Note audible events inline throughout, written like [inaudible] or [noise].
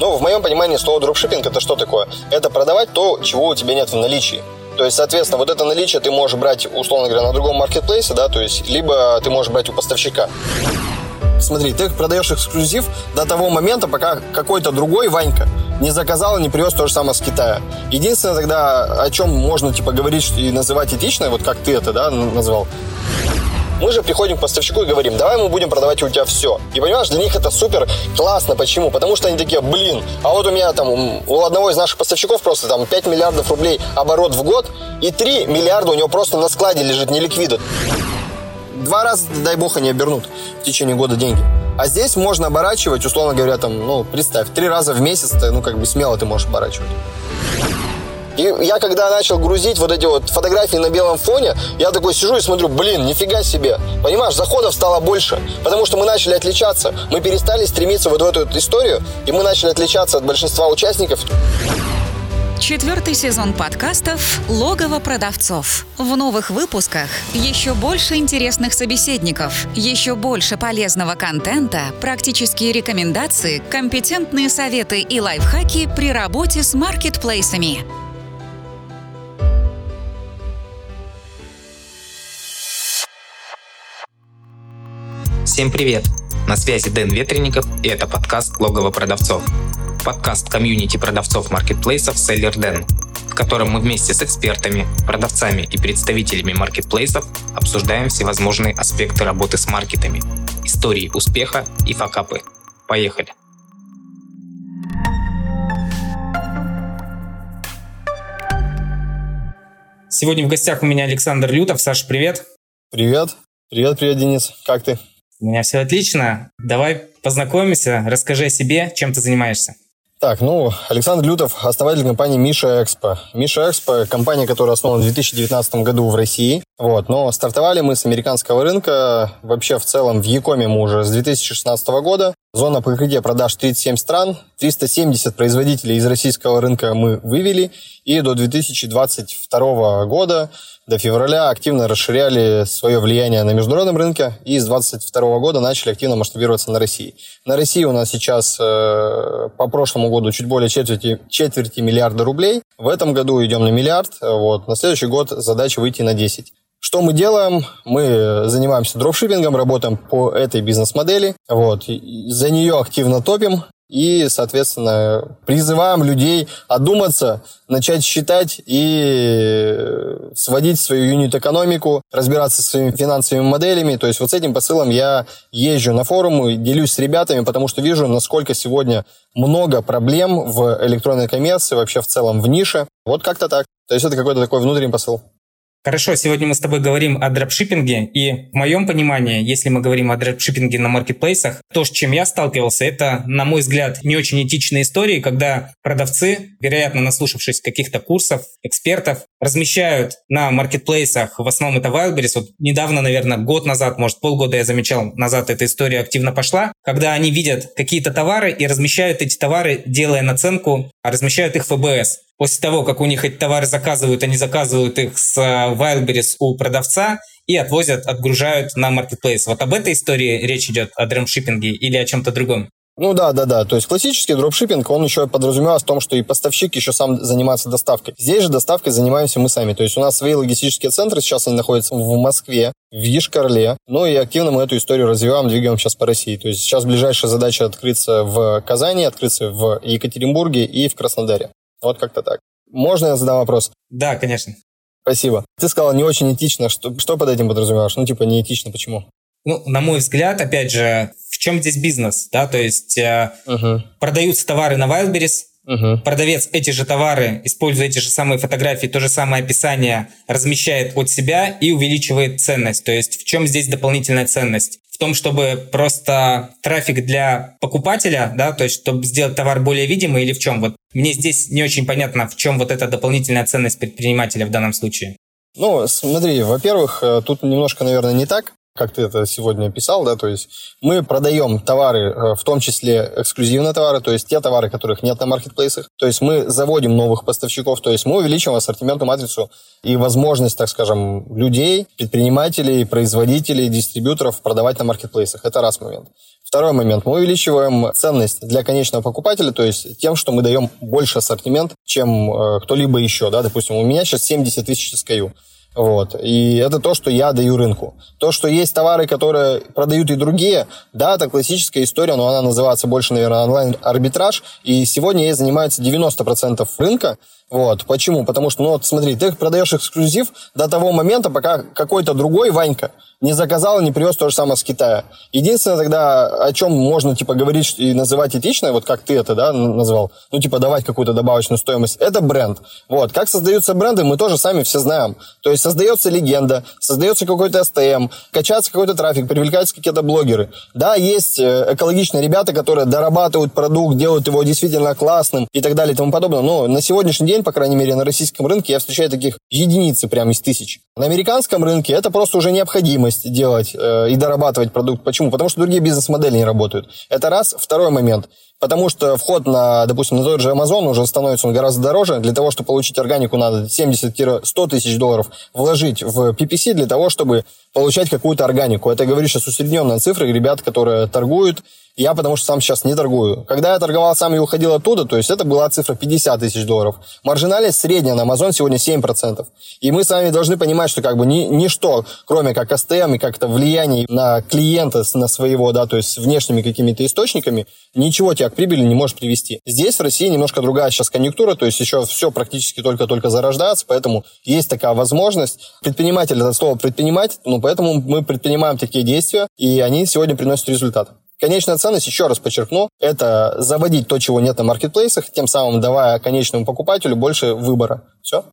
Ну, в моем понимании слово дропшиппинг это что такое? Это продавать то, чего у тебя нет в наличии. То есть, соответственно, вот это наличие ты можешь брать, условно говоря, на другом маркетплейсе, да, то есть, либо ты можешь брать у поставщика. Смотри, ты продаешь эксклюзив до того момента, пока какой-то другой Ванька не заказал и не привез то же самое с Китая. Единственное тогда, о чем можно типа говорить и называть этично, вот как ты это да, назвал, мы же приходим к поставщику и говорим, давай мы будем продавать у тебя все. И понимаешь, для них это супер классно. Почему? Потому что они такие, блин, а вот у меня там, у одного из наших поставщиков просто там 5 миллиардов рублей оборот в год, и 3 миллиарда у него просто на складе лежит, не ликвидит. Два раза, дай бог, они обернут в течение года деньги. А здесь можно оборачивать, условно говоря, там, ну, представь, три раза в месяц, ты, ну, как бы смело ты можешь оборачивать. И я когда начал грузить вот эти вот фотографии на белом фоне, я такой сижу и смотрю, блин, нифига себе. Понимаешь, заходов стало больше, потому что мы начали отличаться. Мы перестали стремиться вот в эту историю, и мы начали отличаться от большинства участников. Четвертый сезон подкастов «Логово продавцов». В новых выпусках еще больше интересных собеседников, еще больше полезного контента, практические рекомендации, компетентные советы и лайфхаки при работе с маркетплейсами. Всем привет! На связи Дэн Ветренников и это подкаст «Логово продавцов». Подкаст комьюнити продавцов маркетплейсов Seller Den, в котором мы вместе с экспертами, продавцами и представителями маркетплейсов обсуждаем всевозможные аспекты работы с маркетами, истории успеха и факапы. Поехали! Сегодня в гостях у меня Александр Лютов. Саша, привет! Привет! Привет, привет, Денис. Как ты? У меня все отлично. Давай познакомимся, расскажи о себе, чем ты занимаешься. Так, ну, Александр Лютов, основатель компании Миша Экспо. Миша Экспо – компания, которая основана в 2019 году в России. Вот, но стартовали мы с американского рынка. Вообще, в целом, в Якоме мы уже с 2016 года. Зона покрытия продаж 37 стран, 370 производителей из российского рынка мы вывели. И до 2022 года до февраля активно расширяли свое влияние на международном рынке и с 2022 года начали активно масштабироваться на России. На России у нас сейчас э, по прошлому году чуть более четверти, четверти миллиарда рублей. В этом году идем на миллиард. Вот. На следующий год задача выйти на 10. Что мы делаем? Мы занимаемся дропшиппингом, работаем по этой бизнес-модели. Вот. За нее активно топим и, соответственно, призываем людей одуматься, начать считать и сводить свою юнит-экономику, разбираться со своими финансовыми моделями. То есть вот с этим посылом я езжу на форумы, делюсь с ребятами, потому что вижу, насколько сегодня много проблем в электронной коммерции, вообще в целом в нише. Вот как-то так. То есть это какой-то такой внутренний посыл. Хорошо, сегодня мы с тобой говорим о дропшиппинге, и в моем понимании, если мы говорим о дропшиппинге на маркетплейсах, то, с чем я сталкивался, это, на мой взгляд, не очень этичные истории, когда продавцы, вероятно, наслушавшись каких-то курсов, экспертов, размещают на маркетплейсах, в основном это Wildberries, вот недавно, наверное, год назад, может, полгода я замечал, назад эта история активно пошла, когда они видят какие-то товары и размещают эти товары, делая наценку, а размещают их в ФБС. После того, как у них эти товары заказывают, они заказывают их с э, Wildberries у продавца и отвозят, отгружают на маркетплейс. Вот об этой истории речь идет, о дропшиппинге или о чем-то другом? Ну да, да, да. То есть классический дропшиппинг, он еще подразумевал в том, что и поставщик еще сам занимается доставкой. Здесь же доставкой занимаемся мы сами. То есть у нас свои логистические центры, сейчас они находятся в Москве, в Ешкарле. Ну и активно мы эту историю развиваем, двигаем сейчас по России. То есть сейчас ближайшая задача открыться в Казани, открыться в Екатеринбурге и в Краснодаре. Вот как-то так. Можно я задам вопрос? Да, конечно. Спасибо. Ты сказал не очень этично. Что, что под этим подразумеваешь? Ну, типа, не этично. Почему? Ну, на мой взгляд, опять же, в чем здесь бизнес? Да, то есть э, uh продаются товары на Wildberries, uh продавец эти же товары, используя эти же самые фотографии, то же самое описание, размещает от себя и увеличивает ценность. То есть в чем здесь дополнительная ценность? в том, чтобы просто трафик для покупателя, да, то есть чтобы сделать товар более видимый или в чем? Вот мне здесь не очень понятно, в чем вот эта дополнительная ценность предпринимателя в данном случае. Ну, смотри, во-первых, э, тут немножко, наверное, не так. Как ты это сегодня писал, да, то есть мы продаем товары, э, в том числе эксклюзивные товары, то есть те товары, которых нет на маркетплейсах, то есть мы заводим новых поставщиков, то есть мы увеличиваем ассортиментную матрицу и возможность, так скажем, людей, предпринимателей, производителей, дистрибьюторов продавать на маркетплейсах. Это раз момент. Второй момент. Мы увеличиваем ценность для конечного покупателя, то есть тем, что мы даем больше ассортимент, чем э, кто-либо еще. Да? Допустим, у меня сейчас 70 тысяч SKU. Вот. И это то, что я даю рынку. То, что есть товары, которые продают и другие, да, это классическая история, но она называется больше, наверное, онлайн-арбитраж. И сегодня ей занимается 90% рынка. Вот. Почему? Потому что, ну вот смотри, ты продаешь эксклюзив до того момента, пока какой-то другой Ванька не заказал и не привез то же самое с Китая. Единственное тогда, о чем можно, типа, говорить и называть этично, вот как ты это, да, назвал, ну, типа, давать какую-то добавочную стоимость, это бренд. Вот. Как создаются бренды, мы тоже сами все знаем. То есть создается легенда, создается какой-то СТМ, качается какой-то трафик, привлекаются какие-то блогеры. Да, есть э, экологичные ребята, которые дорабатывают продукт, делают его действительно классным и так далее и тому подобное. Но на сегодняшний день, по крайней мере, на российском рынке я встречаю таких единицы прямо из тысяч. На американском рынке это просто уже необходимость делать э, и дорабатывать продукт. Почему? Потому что другие бизнес-модели не работают. Это раз. Второй момент. Потому что вход на, допустим, на тот же Amazon уже становится он гораздо дороже. Для того, чтобы получить органику, надо 70-100 тысяч долларов вложить в PPC для того, чтобы получать какую-то органику. Это, говорю, сейчас усредненная цифра. Ребят, которые торгуют, я потому что сам сейчас не торгую. Когда я торговал сам и уходил оттуда, то есть это была цифра 50 тысяч долларов. Маржинальность средняя на Amazon сегодня 7%. И мы с вами должны понимать, что как бы ни, ничто, кроме как STM и как-то влияние на клиента, на своего, да, то есть внешними какими-то источниками, ничего тебя к прибыли не может привести. Здесь в России немножко другая сейчас конъюнктура, то есть еще все практически только-только зарождается, поэтому есть такая возможность. Предприниматель, это слово предпринимать, ну, поэтому мы предпринимаем такие действия, и они сегодня приносят результат. Конечная ценность, еще раз подчеркну, это заводить то, чего нет на маркетплейсах, тем самым давая конечному покупателю больше выбора. Все?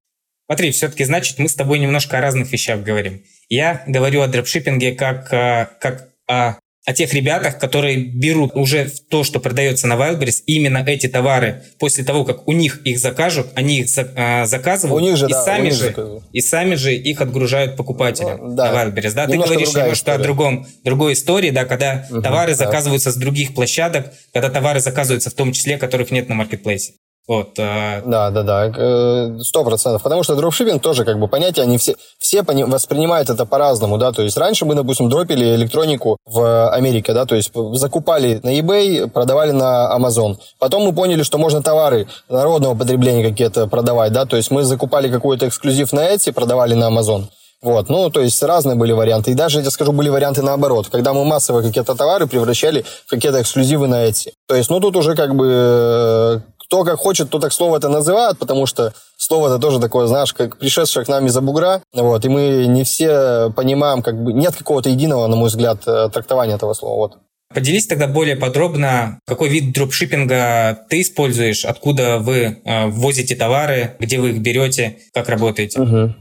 Смотри, все-таки, значит, мы с тобой немножко о разных вещах говорим. Я говорю о дропшиппинге как, э, как о о тех ребятах, которые берут уже то, что продается на Wildberries, именно эти товары, после того, как у них их закажут, они их а, заказывают, у них же, и, да, сами них же, и сами же их отгружают покупателям ну, да. на Wildberries. Да? Ты говоришь немножко история. о другом, другой истории, да, когда угу, товары да. заказываются с других площадок, когда товары заказываются в том числе, которых нет на маркетплейсе. Вот, а... Да, да, да, э, сто процентов. Потому что дропшиппинг тоже как бы понятие, они все, все воспринимают это по-разному, да, то есть раньше мы, допустим, дропили электронику в Америке, да, то есть закупали на eBay, продавали на Amazon. Потом мы поняли, что можно товары народного потребления какие-то продавать, да, то есть мы закупали какой-то эксклюзив на Etsy, продавали на Amazon. Вот, ну, то есть разные были варианты. И даже, я тебе скажу, были варианты наоборот, когда мы массово какие-то товары превращали в какие-то эксклюзивы на Etsy. То есть, ну, тут уже как бы э, кто как хочет, то так слово это называют, потому что слово это тоже такое, знаешь, как пришедшее к нам из-за бугра, вот, и мы не все понимаем, как бы, нет какого-то единого, на мой взгляд, э, трактования этого слова, вот. Поделись тогда более подробно, какой вид дропшиппинга ты используешь, откуда вы э, ввозите товары, где вы их берете, как работаете? Угу.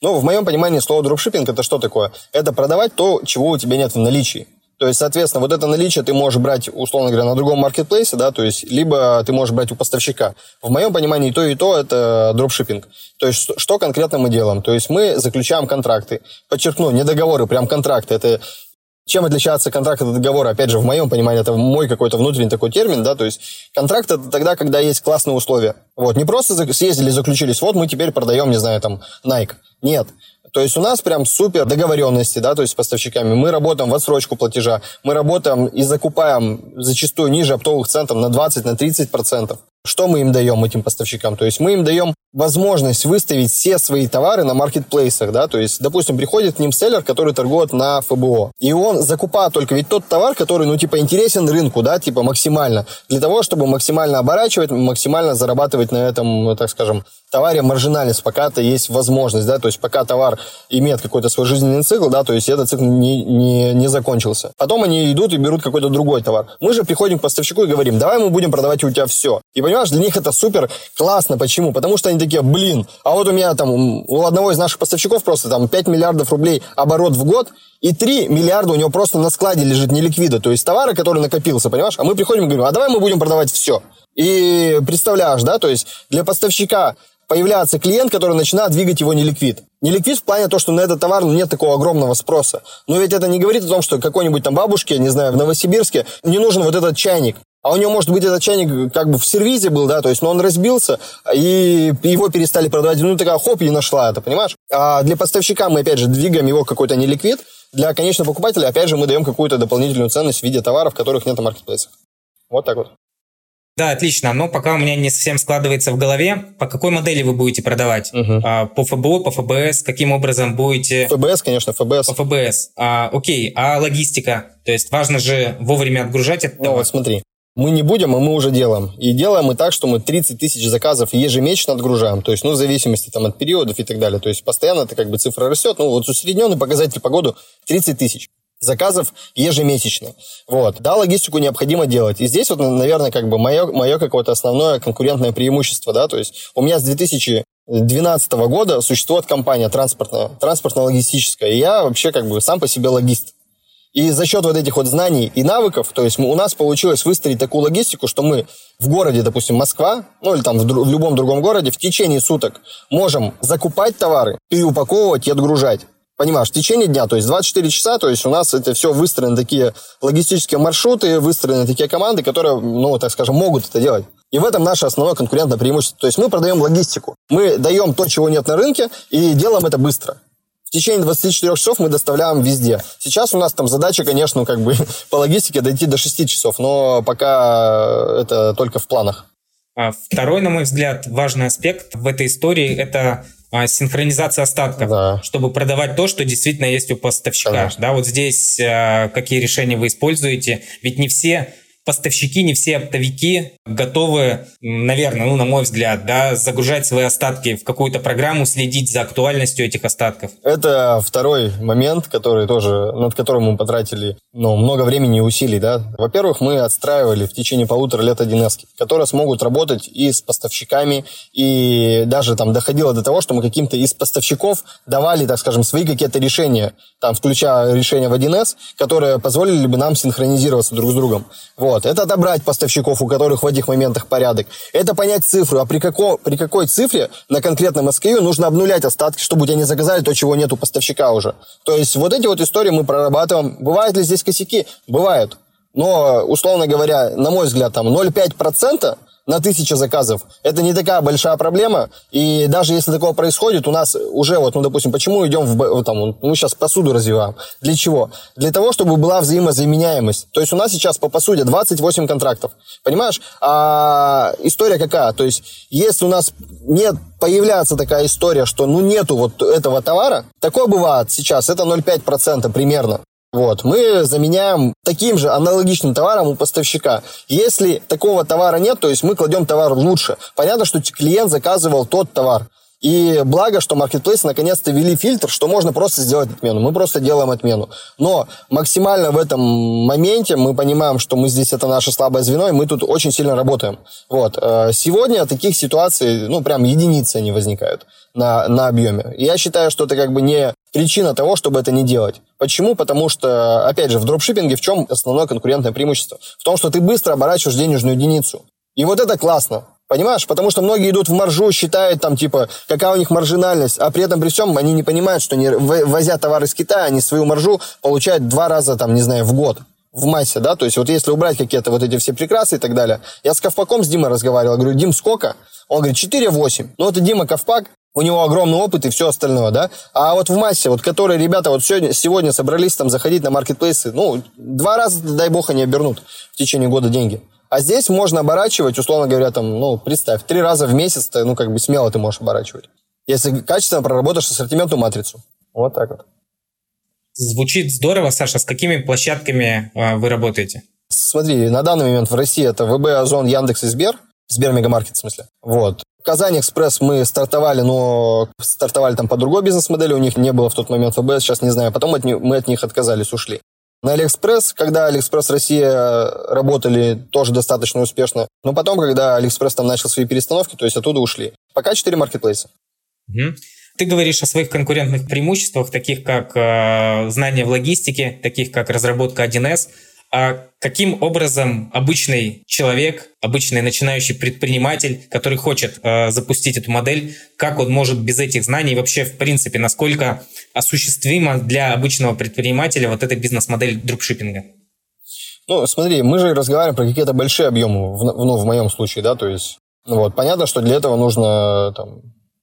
Ну, в моем понимании слово дропшиппинг это что такое? Это продавать то, чего у тебя нет в наличии. То есть, соответственно, вот это наличие ты можешь брать, условно говоря, на другом маркетплейсе, да, то есть, либо ты можешь брать у поставщика. В моем понимании и то, и то это дропшиппинг. То есть, что конкретно мы делаем? То есть, мы заключаем контракты. Подчеркну, не договоры, прям контракты. Это чем отличается контракт от договора? Опять же, в моем понимании, это мой какой-то внутренний такой термин, да, то есть контракт это тогда, когда есть классные условия. Вот, не просто съездили, заключились, вот мы теперь продаем, не знаю, там, Nike. Нет. То есть у нас прям супер договоренности, да, то есть с поставщиками. Мы работаем в отсрочку платежа, мы работаем и закупаем зачастую ниже оптовых центров на 20-30%. На 30%. Что мы им даем, этим поставщикам? То есть мы им даем возможность выставить все свои товары на маркетплейсах, да, то есть, допустим, приходит к ним селлер, который торгует на ФБО, и он закупает только ведь тот товар, который, ну, типа, интересен рынку, да, типа, максимально, для того, чтобы максимально оборачивать, максимально зарабатывать на этом, так скажем, товаре маржинальность, пока то есть возможность, да, то есть пока товар имеет какой-то свой жизненный цикл, да, то есть этот цикл не, не, не закончился. Потом они идут и берут какой-то другой товар. Мы же приходим к поставщику и говорим, давай мы будем продавать у тебя все. И понимаешь, для них это супер классно. Почему? Потому что они такие, блин, а вот у меня там, у одного из наших поставщиков просто там 5 миллиардов рублей оборот в год, и 3 миллиарда у него просто на складе лежит неликвида, то есть товары, который накопился, понимаешь? А мы приходим и говорим, а давай мы будем продавать все. И представляешь, да, то есть для поставщика появляется клиент, который начинает двигать его неликвид. Неликвид в плане того, что на этот товар нет такого огромного спроса. Но ведь это не говорит о том, что какой-нибудь там бабушке, не знаю, в Новосибирске не нужен вот этот чайник. А у него, может быть, этот чайник как бы в сервизе был, да, то есть, но он разбился, и его перестали продавать. Ну, такая, хоп, и нашла это, понимаешь? А для поставщика мы, опять же, двигаем его какой-то неликвид. Для конечного покупателя, опять же, мы даем какую-то дополнительную ценность в виде товаров, которых нет на маркетплейсах. Вот так вот. Да, отлично. Но пока у меня не совсем складывается в голове, по какой модели вы будете продавать? Угу. А, по ФБО, по ФБС? Каким образом будете... ФБС, конечно, ФБС. По ФБС. А, окей, а логистика? То есть важно же вовремя отгружать это? Ну вот смотри, мы не будем, а мы уже делаем. И делаем мы так, что мы 30 тысяч заказов ежемесячно отгружаем. То есть, ну, в зависимости там, от периодов и так далее. То есть, постоянно это как бы цифра растет. Ну, вот усредненный показатель по году 30 тысяч заказов ежемесячно. Вот. Да, логистику необходимо делать. И здесь вот, наверное, как бы мое, мое какое-то основное конкурентное преимущество, да, то есть у меня с 2012 года существует компания транспортная, транспортно-логистическая, и я вообще как бы сам по себе логист. И за счет вот этих вот знаний и навыков, то есть у нас получилось выстроить такую логистику, что мы в городе, допустим, Москва, ну или там в, в любом другом городе, в течение суток можем закупать товары, переупаковывать и отгружать понимаешь, в течение дня, то есть 24 часа, то есть у нас это все выстроены такие логистические маршруты, выстроены такие команды, которые, ну, так скажем, могут это делать. И в этом наше основное конкурентное преимущество. То есть мы продаем логистику. Мы даем то, чего нет на рынке, и делаем это быстро. В течение 24 часов мы доставляем везде. Сейчас у нас там задача, конечно, как бы [laughs] по логистике дойти до 6 часов, но пока это только в планах. А второй, на мой взгляд, важный аспект в этой истории – это а, синхронизация остатков, да. чтобы продавать то, что действительно есть у поставщика. Конечно. Да, вот здесь а, какие решения вы используете? Ведь не все поставщики, не все оптовики готовы, наверное, ну, на мой взгляд, да, загружать свои остатки в какую-то программу, следить за актуальностью этих остатков. Это второй момент, который тоже, над которым мы потратили ну, много времени и усилий. Да. Во-первых, мы отстраивали в течение полутора лет 1С, которые смогут работать и с поставщиками, и даже там доходило до того, что мы каким-то из поставщиков давали, так скажем, свои какие-то решения, там, включая решения в 1С, которые позволили бы нам синхронизироваться друг с другом. Вот. Вот. Это отобрать поставщиков, у которых в этих моментах порядок. Это понять цифру. А при, како, при какой цифре на конкретном SKU нужно обнулять остатки, чтобы у тебя не заказали то, чего нет у поставщика уже. То есть вот эти вот истории мы прорабатываем. Бывают ли здесь косяки? Бывают. Но, условно говоря, на мой взгляд, там 0,5% на тысячу заказов. Это не такая большая проблема. И даже если такое происходит, у нас уже вот, ну, допустим, почему идем в, там, мы сейчас посуду развиваем. Для чего? Для того, чтобы была взаимозаменяемость. То есть у нас сейчас по посуде 28 контрактов. Понимаешь? А история какая? То есть если у нас нет, появляется такая история, что ну нету вот этого товара, такое бывает сейчас, это 0,5% примерно. Вот, мы заменяем таким же аналогичным товаром у поставщика. Если такого товара нет, то есть мы кладем товар лучше. Понятно, что клиент заказывал тот товар. И благо, что маркетплейсы наконец-то ввели фильтр, что можно просто сделать отмену. Мы просто делаем отмену. Но максимально в этом моменте мы понимаем, что мы здесь это наше слабое звено, и мы тут очень сильно работаем. Вот. Э, сегодня таких ситуаций, ну, прям единицы они возникают на, на объеме. Я считаю, что это как бы не причина того, чтобы это не делать. Почему? Потому что, опять же, в дропшиппинге в чем основное конкурентное преимущество? В том, что ты быстро оборачиваешь денежную единицу. И вот это классно. Понимаешь? Потому что многие идут в маржу, считают там, типа, какая у них маржинальность, а при этом при всем они не понимают, что они, возя товары из Китая, они свою маржу получают два раза, там, не знаю, в год в массе, да, то есть вот если убрать какие-то вот эти все прекрасы и так далее. Я с Ковпаком с Димой разговаривал, говорю, Дим, сколько? Он говорит, 4,8. Ну, это Дима Ковпак, у него огромный опыт и все остальное, да. А вот в массе, вот которые ребята вот сегодня, сегодня собрались там заходить на маркетплейсы, ну, два раза, дай бог, они обернут в течение года деньги. А здесь можно оборачивать, условно говоря, там, ну, представь, три раза в месяц, ты, ну, как бы смело ты можешь оборачивать. Если качественно проработаешь ассортиментную матрицу. Вот так вот. Звучит здорово, Саша. С какими площадками э, вы работаете? Смотри, на данный момент в России это ВБ, Озон, Яндекс и Сбер. Сбер Мегамаркет, в смысле. Вот. Казань Экспресс мы стартовали, но стартовали там по другой бизнес-модели, у них не было в тот момент ВБ, сейчас не знаю. Потом от них, мы от них отказались, ушли. На Алиэкспресс, когда Алиэкспресс Россия работали тоже достаточно успешно. Но потом, когда Алиэкспресс там начал свои перестановки, то есть оттуда ушли. Пока четыре маркетплейса. Угу. Ты говоришь о своих конкурентных преимуществах, таких как э, знания в логистике, таких как разработка 1С. А каким образом обычный человек, обычный начинающий предприниматель, который хочет э, запустить эту модель, как он может без этих знаний вообще, в принципе, насколько осуществима для обычного предпринимателя вот эта бизнес-модель дропшиппинга? Ну, смотри, мы же разговариваем про какие-то большие объемы, в, ну, в моем случае, да, то есть, ну, вот, понятно, что для этого нужно там,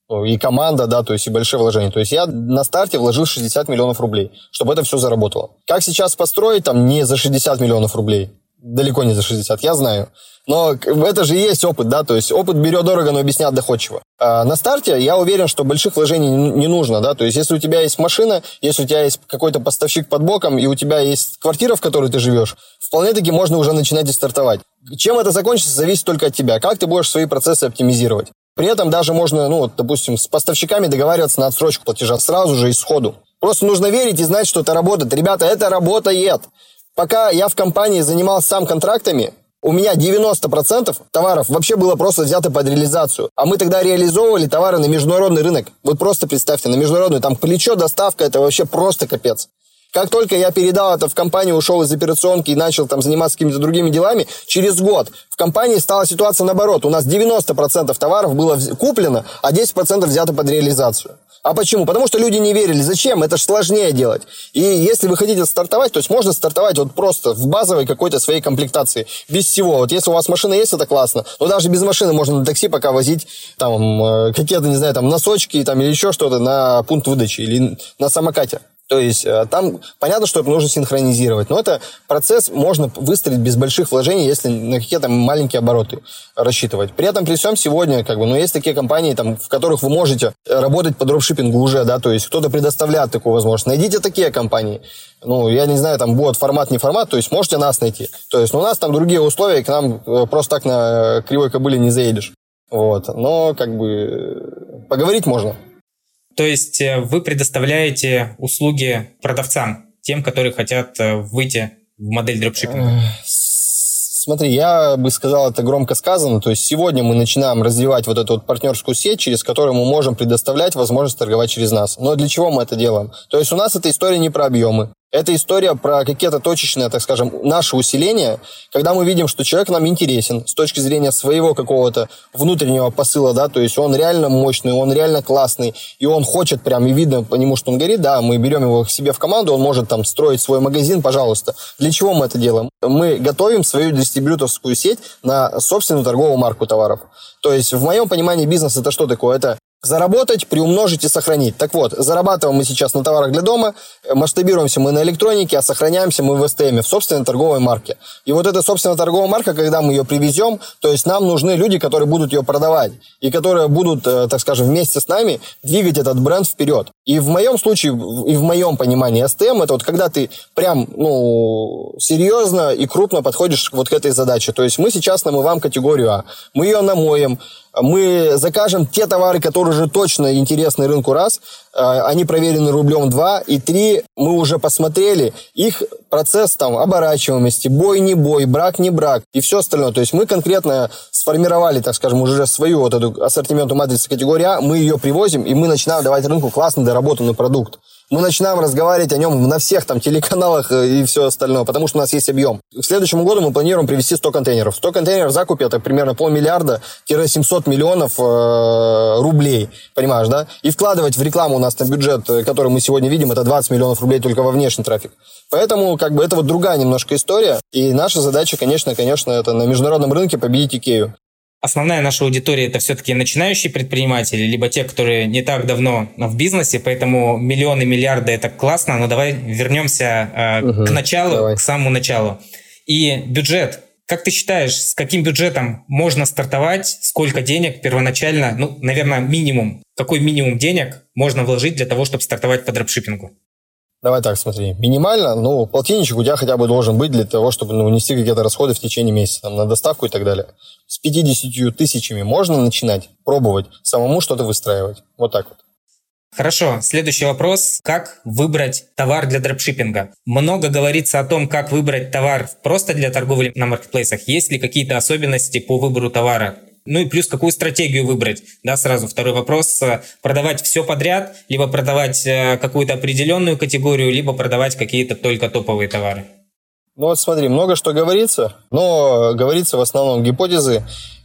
и команда, да, то есть и большие вложения. То есть я на старте вложил 60 миллионов рублей, чтобы это все заработало. Как сейчас построить там не за 60 миллионов рублей? Далеко не за 60, я знаю. Но это же и есть опыт, да, то есть опыт берет дорого, но объяснят доходчиво. А на старте я уверен, что больших вложений не нужно, да, то есть если у тебя есть машина, если у тебя есть какой-то поставщик под боком, и у тебя есть квартира, в которой ты живешь, вполне таки можно уже начинать и стартовать. Чем это закончится, зависит только от тебя. Как ты будешь свои процессы оптимизировать. При этом даже можно, ну, вот, допустим, с поставщиками договариваться на отсрочку платежа сразу же и сходу. Просто нужно верить и знать, что это работает. Ребята, это работает. Пока я в компании занимался сам контрактами, у меня 90% товаров вообще было просто взято под реализацию. А мы тогда реализовывали товары на международный рынок. Вот просто представьте, на международный, там плечо, доставка, это вообще просто капец. Как только я передал это в компанию, ушел из операционки и начал там заниматься какими-то другими делами, через год в компании стала ситуация наоборот. У нас 90% товаров было куплено, а 10% взято под реализацию. А почему? Потому что люди не верили. Зачем? Это же сложнее делать. И если вы хотите стартовать, то есть можно стартовать вот просто в базовой какой-то своей комплектации. Без всего. Вот если у вас машина есть, это классно. Но даже без машины можно на такси пока возить там э, какие-то, не знаю, там носочки там, или еще что-то на пункт выдачи или на самокате. То есть э, там понятно, что это нужно синхронизировать, но это процесс можно выстроить без больших вложений, если на какие-то маленькие обороты рассчитывать. При этом при всем сегодня, как бы, ну, есть такие компании, там, в которых вы можете работать по дропшиппингу уже, да, то есть кто-то предоставляет такую возможность. Найдите такие компании. Ну, я не знаю, там будет формат, не формат, то есть можете нас найти. То есть ну, у нас там другие условия, к нам э, просто так на кривой кобыле не заедешь. Вот. Но, как бы, поговорить можно. То есть э, вы предоставляете услуги продавцам, тем, которые хотят э, выйти в модель дропшиппинга? Смотри, я бы сказал, это громко сказано. То есть сегодня мы начинаем развивать вот эту вот партнерскую сеть, через которую мы можем предоставлять возможность торговать через нас. Но для чего мы это делаем? То есть у нас эта история не про объемы. Это история про какие-то точечные, так скажем, наши усиления, когда мы видим, что человек нам интересен с точки зрения своего какого-то внутреннего посыла, да, то есть он реально мощный, он реально классный, и он хочет прям, и видно по нему, что он горит, да, мы берем его к себе в команду, он может там строить свой магазин, пожалуйста. Для чего мы это делаем? Мы готовим свою дистрибьюторскую сеть на собственную торговую марку товаров. То есть в моем понимании бизнес это что такое? Это Заработать, приумножить и сохранить. Так вот, зарабатываем мы сейчас на товарах для дома, масштабируемся мы на электронике, а сохраняемся мы в СТМ, в собственной торговой марке. И вот эта собственная торговая марка, когда мы ее привезем, то есть нам нужны люди, которые будут ее продавать, и которые будут, э, так скажем, вместе с нами двигать этот бренд вперед. И в моем случае, и в моем понимании, СТМ это вот когда ты прям, ну, серьезно и крупно подходишь вот к этой задаче. То есть мы сейчас намываем категорию А, мы ее намоем, мы закажем те товары, которые уже точно интересны рынку раз, они проверены рублем два, и три, мы уже посмотрели их процесс там оборачиваемости, бой не бой, брак не брак и все остальное. То есть мы конкретно сформировали, так скажем, уже свою вот эту ассортименту матрицы категории А, мы ее привозим, и мы начинаем давать рынку классный доработанный продукт мы начинаем разговаривать о нем на всех там телеканалах э, и все остальное, потому что у нас есть объем. К следующему году мы планируем привезти 100 контейнеров. 100 контейнеров закупе это примерно полмиллиарда-700 миллионов э, рублей, понимаешь, да? И вкладывать в рекламу у нас на бюджет, э, который мы сегодня видим, это 20 миллионов рублей только во внешний трафик. Поэтому, как бы, это вот другая немножко история. И наша задача, конечно, конечно, это на международном рынке победить Икею основная наша аудитория это все-таки начинающие предприниматели, либо те, которые не так давно в бизнесе, поэтому миллионы, миллиарды это классно, но давай вернемся э, угу, к началу, давай. к самому началу. И бюджет. Как ты считаешь, с каким бюджетом можно стартовать? Сколько денег первоначально? Ну, наверное, минимум. Какой минимум денег можно вложить для того, чтобы стартовать по дропшиппингу? Давай так, смотри. Минимально, ну, полтинничек у тебя хотя бы должен быть для того, чтобы ну, нести какие-то расходы в течение месяца, там, на доставку и так далее. С 50 тысячами можно начинать пробовать самому что-то выстраивать. Вот так вот. Хорошо, следующий вопрос. Как выбрать товар для дропшиппинга? Много говорится о том, как выбрать товар просто для торговли на маркетплейсах. Есть ли какие-то особенности по выбору товара? Ну и плюс какую стратегию выбрать, да, сразу второй вопрос. Э, продавать все подряд, либо продавать э, какую-то определенную категорию, либо продавать какие-то только топовые товары. Ну вот смотри, много что говорится, но говорится в основном гипотезы,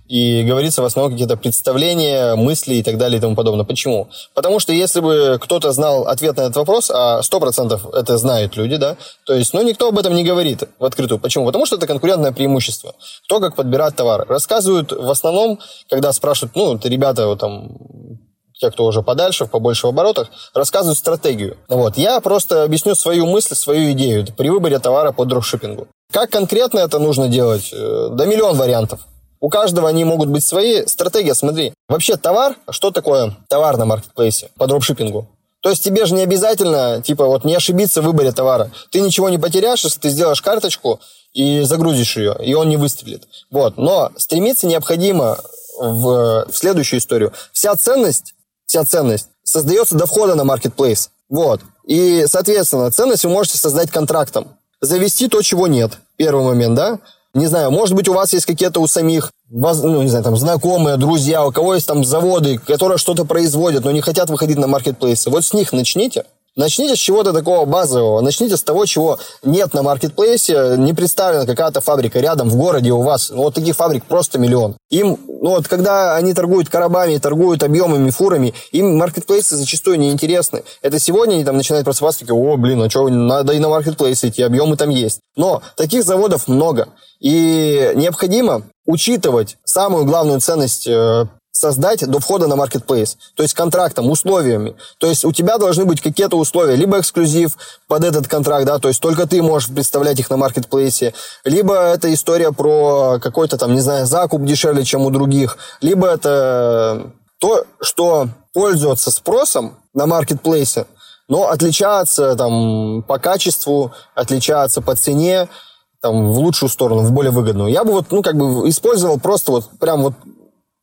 и говорится в основном какие-то представления, мысли и так далее и тому подобное. Почему? Потому что если бы кто-то знал ответ на этот вопрос, а 100% это знают люди, да, то есть, ну, никто об этом не говорит в открытую. Почему? Потому что это конкурентное преимущество. Кто как подбирать товар. Рассказывают в основном, когда спрашивают, ну, ребята вот там те, кто уже подальше, в побольше оборотах, рассказывают стратегию. Вот. Я просто объясню свою мысль, свою идею при выборе товара по дропшиппингу. Как конкретно это нужно делать? Э, да миллион вариантов. У каждого они могут быть свои. Стратегия, смотри. Вообще товар, что такое товар на маркетплейсе по дропшиппингу? То есть тебе же не обязательно, типа, вот не ошибиться в выборе товара. Ты ничего не потеряешь, если ты сделаешь карточку и загрузишь ее, и он не выстрелит. Вот. Но стремиться необходимо в, в следующую историю. Вся ценность, вся ценность создается до входа на маркетплейс. Вот. И, соответственно, ценность вы можете создать контрактом. Завести то, чего нет. Первый момент, да? Не знаю, может быть, у вас есть какие-то у самих, ну, не знаю, там, знакомые, друзья, у кого есть там заводы, которые что-то производят, но не хотят выходить на маркетплейсы. Вот с них начните. Начните с чего-то такого базового. Начните с того, чего нет на маркетплейсе. Не представлена какая-то фабрика рядом в городе у вас. Ну, вот таких фабрик просто миллион. Им, ну вот, когда они торгуют коробами, торгуют объемами, фурами, им маркетплейсы зачастую не интересны. Это сегодня они там начинают просыпаться, такие, о, блин, а что, надо и на маркетплейс идти, объемы там есть. Но таких заводов много. И необходимо учитывать самую главную ценность э, создать до входа на маркетплейс. То есть контрактом, условиями. То есть у тебя должны быть какие-то условия. Либо эксклюзив под этот контракт, да, то есть только ты можешь представлять их на маркетплейсе. Либо это история про какой-то там, не знаю, закуп дешевле, чем у других. Либо это то, что пользуется спросом на маркетплейсе, но отличается там по качеству, отличается по цене, там, в лучшую сторону, в более выгодную. Я бы вот, ну, как бы использовал просто вот прям вот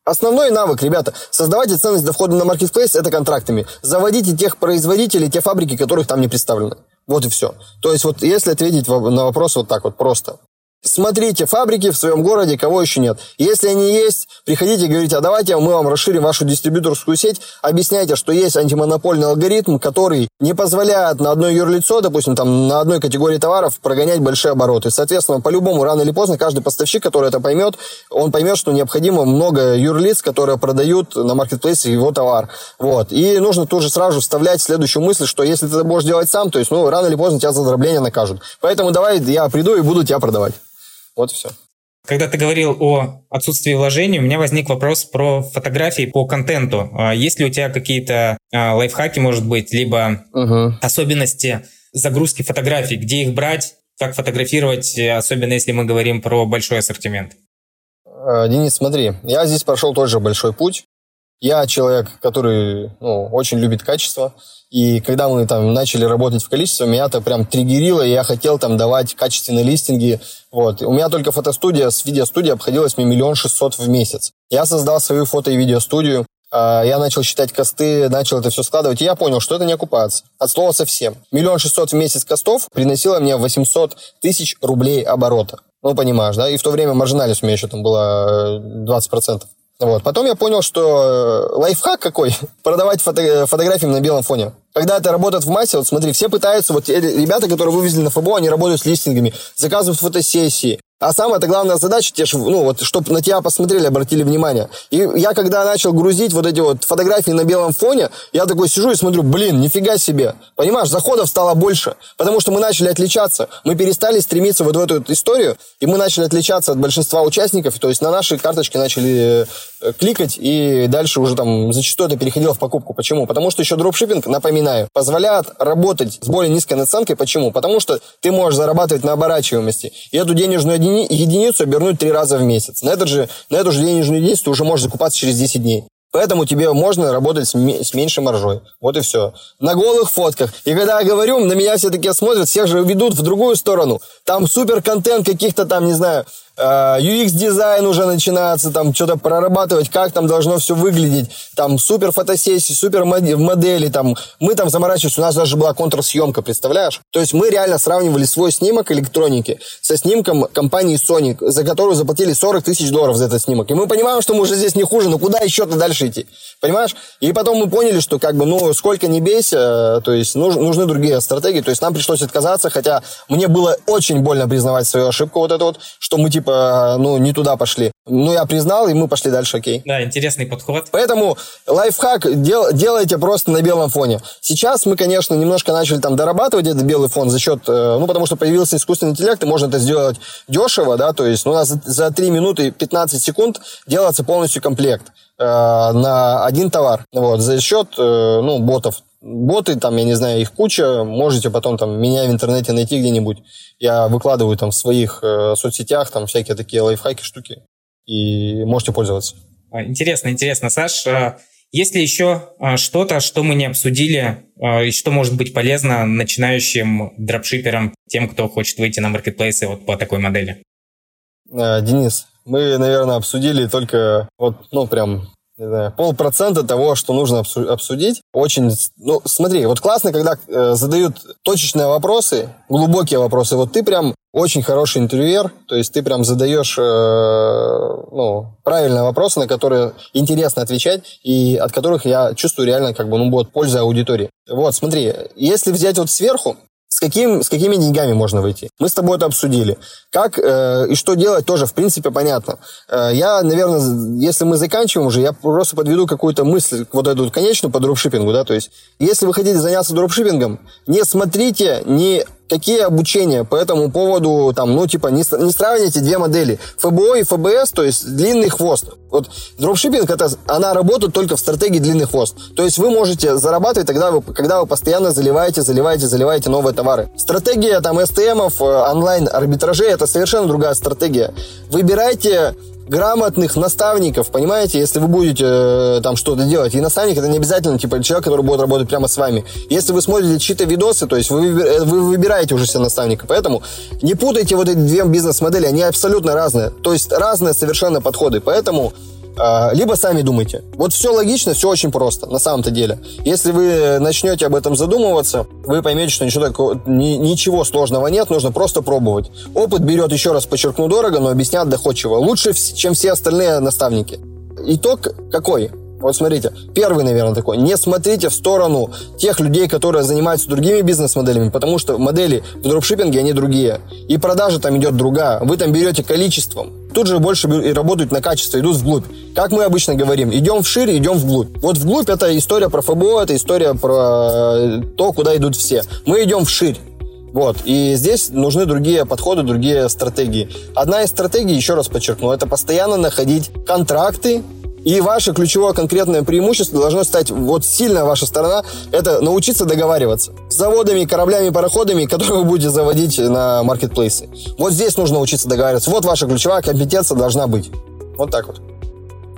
Основной навык, ребята, создавайте ценность до входа на маркетплейс – это контрактами. Заводите тех производителей, те фабрики, которых там не представлены. Вот и все. То есть вот если ответить на вопрос вот так вот просто. Смотрите фабрики в своем городе, кого еще нет. Если они есть, приходите и говорите, а давайте мы вам расширим вашу дистрибьюторскую сеть, объясняйте, что есть антимонопольный алгоритм, который не позволяет на одно юрлицо, допустим, там на одной категории товаров прогонять большие обороты. Соответственно, по-любому, рано или поздно, каждый поставщик, который это поймет, он поймет, что необходимо много юрлиц, которые продают на маркетплейсе его товар. Вот. И нужно тоже сразу вставлять следующую мысль, что если ты это будешь делать сам, то есть, ну, рано или поздно тебя за дробление накажут. Поэтому давай я приду и буду тебя продавать. Вот и все. Когда ты говорил о отсутствии вложений, у меня возник вопрос про фотографии по контенту. А есть ли у тебя какие-то а, лайфхаки, может быть, либо угу. особенности загрузки фотографий, где их брать, как фотографировать, особенно если мы говорим про большой ассортимент? А, Денис, смотри, я здесь прошел тоже большой путь. Я человек, который ну, очень любит качество. И когда мы там начали работать в количестве, меня это прям триггерило, и я хотел там давать качественные листинги. Вот. У меня только фотостудия с видеостудией обходилась мне миллион шестьсот в месяц. Я создал свою фото- и видеостудию. А, я начал считать косты, начал это все складывать, и я понял, что это не окупается. От слова совсем. Миллион шестьсот в месяц костов приносило мне 800 тысяч рублей оборота. Ну, понимаешь, да? И в то время маржинальность у меня еще там была 20%. Вот. Потом я понял, что э, лайфхак какой [laughs] – продавать фото фотографии на белом фоне. Когда это работает в массе, вот смотри, все пытаются, вот ребята, которые вывезли на ФБО, они работают с листингами, заказывают фотосессии, а самая это главная задача, те, ну, вот, чтобы на тебя посмотрели, обратили внимание. И я когда начал грузить вот эти вот фотографии на белом фоне, я такой сижу и смотрю, блин, нифига себе. Понимаешь, заходов стало больше, потому что мы начали отличаться. Мы перестали стремиться вот в эту историю, и мы начали отличаться от большинства участников, то есть на наши карточки начали э, кликать, и дальше уже там зачастую это переходило в покупку. Почему? Потому что еще дропшиппинг, напоминаю, позволяет работать с более низкой наценкой. Почему? Потому что ты можешь зарабатывать на оборачиваемости. И эту денежную единицу обернуть три раза в месяц. На, этот же, на эту же денежную единицу ты уже можешь закупаться через 10 дней. Поэтому тебе можно работать с, с меньшей маржой. Вот и все. На голых фотках. И когда я говорю, на меня все такие смотрят, всех же ведут в другую сторону. Там супер контент каких-то там, не знаю, UX-дизайн уже начинается, там что-то прорабатывать, как там должно все выглядеть, там супер фотосессии, супер модели, там мы там заморачивались, у нас даже была контрсъемка, представляешь? То есть мы реально сравнивали свой снимок электроники со снимком компании Sony, за которую заплатили 40 тысяч долларов за этот снимок. И мы понимаем, что мы уже здесь не хуже, но куда еще-то дальше идти? Понимаешь? И потом мы поняли, что как бы, ну, сколько не бейся, то есть нуж, нужны другие стратегии, то есть нам пришлось отказаться, хотя мне было очень больно признавать свою ошибку вот это вот, что мы типа, ну, не туда пошли. Ну, я признал, и мы пошли дальше, окей. Да, интересный подход. Поэтому лайфхак дел, делайте просто на белом фоне. Сейчас мы, конечно, немножко начали там дорабатывать этот белый фон за счет, э, ну, потому что появился искусственный интеллект, и можно это сделать дешево, да, то есть ну, у нас за 3 минуты 15 секунд делается полностью комплект э, на один товар. Вот, за счет, э, ну, ботов боты, там, я не знаю, их куча, можете потом там меня в интернете найти где-нибудь. Я выкладываю там в своих э, соцсетях там всякие такие лайфхаки, штуки, и можете пользоваться. А, интересно, интересно. Саш, а, есть ли еще а, что-то, что мы не обсудили, и что может быть полезно начинающим дропшиперам, тем, кто хочет выйти на маркетплейсы вот по такой модели? Денис, мы, наверное, обсудили только вот, ну, прям знаю, полпроцента того, что нужно обсудить. Очень, ну, смотри, вот классно, когда э, задают точечные вопросы, глубокие вопросы. Вот ты прям очень хороший интервьюер, то есть ты прям задаешь э, ну, правильные вопросы, на которые интересно отвечать, и от которых я чувствую реально как бы, ну, будет польза аудитории. Вот, смотри, если взять вот сверху, каким, с какими деньгами можно выйти. Мы с тобой это обсудили. Как э, и что делать, тоже, в принципе, понятно. Э, я, наверное, если мы заканчиваем уже, я просто подведу какую-то мысль, вот эту конечную по дропшиппингу, да, то есть, если вы хотите заняться дропшиппингом, не смотрите не какие обучения по этому поводу, там, ну, типа, не, не сравните две модели. ФБО и ФБС, то есть длинный хвост. Вот дропшиппинг, это, она работает только в стратегии длинный хвост. То есть вы можете зарабатывать тогда, вы, когда вы постоянно заливаете, заливаете, заливаете новые товары. Стратегия там STM, э, онлайн-арбитражей, это совершенно другая стратегия. Выбирайте грамотных наставников, понимаете, если вы будете э, там что-то делать. И наставник это не обязательно типа человек, который будет работать прямо с вами. Если вы смотрите чьи-то видосы, то есть вы, э, вы выбираете уже себе наставника. Поэтому не путайте вот эти две бизнес-модели, они абсолютно разные. То есть разные совершенно подходы. Поэтому либо сами думайте. Вот все логично, все очень просто, на самом-то деле. Если вы начнете об этом задумываться, вы поймете, что ничего, такого, ни, ничего сложного нет, нужно просто пробовать. Опыт берет, еще раз подчеркну, дорого, но объяснят доходчиво. Лучше, чем все остальные наставники. Итог какой? Вот смотрите, первый, наверное, такой. Не смотрите в сторону тех людей, которые занимаются другими бизнес-моделями, потому что модели в дропшиппинге, они другие. И продажа там идет другая. Вы там берете количеством. Тут же больше и работают на качество, идут вглубь. Как мы обычно говорим, идем вширь, идем вглубь. Вот вглубь это история про ФБО, это история про э, то, куда идут все. Мы идем вширь. Вот. И здесь нужны другие подходы, другие стратегии. Одна из стратегий, еще раз подчеркну, это постоянно находить контракты, и ваше ключевое конкретное преимущество должно стать, вот сильная ваша сторона, это научиться договариваться с заводами, кораблями, пароходами, которые вы будете заводить на маркетплейсы. Вот здесь нужно учиться договариваться. Вот ваша ключевая компетенция должна быть. Вот так вот.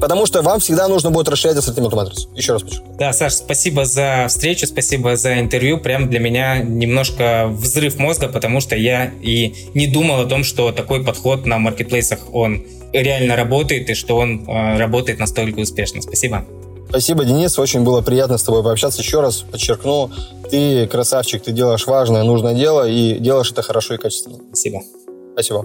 Потому что вам всегда нужно будет расширять ассортимент матрицы. Еще раз почему. Да, Саш, спасибо за встречу, спасибо за интервью. Прям для меня немножко взрыв мозга, потому что я и не думал о том, что такой подход на маркетплейсах, он реально работает и что он э, работает настолько успешно. Спасибо. Спасибо, Денис. Очень было приятно с тобой пообщаться. Еще раз подчеркну, ты красавчик, ты делаешь важное, нужное дело и делаешь это хорошо и качественно. Спасибо. Спасибо.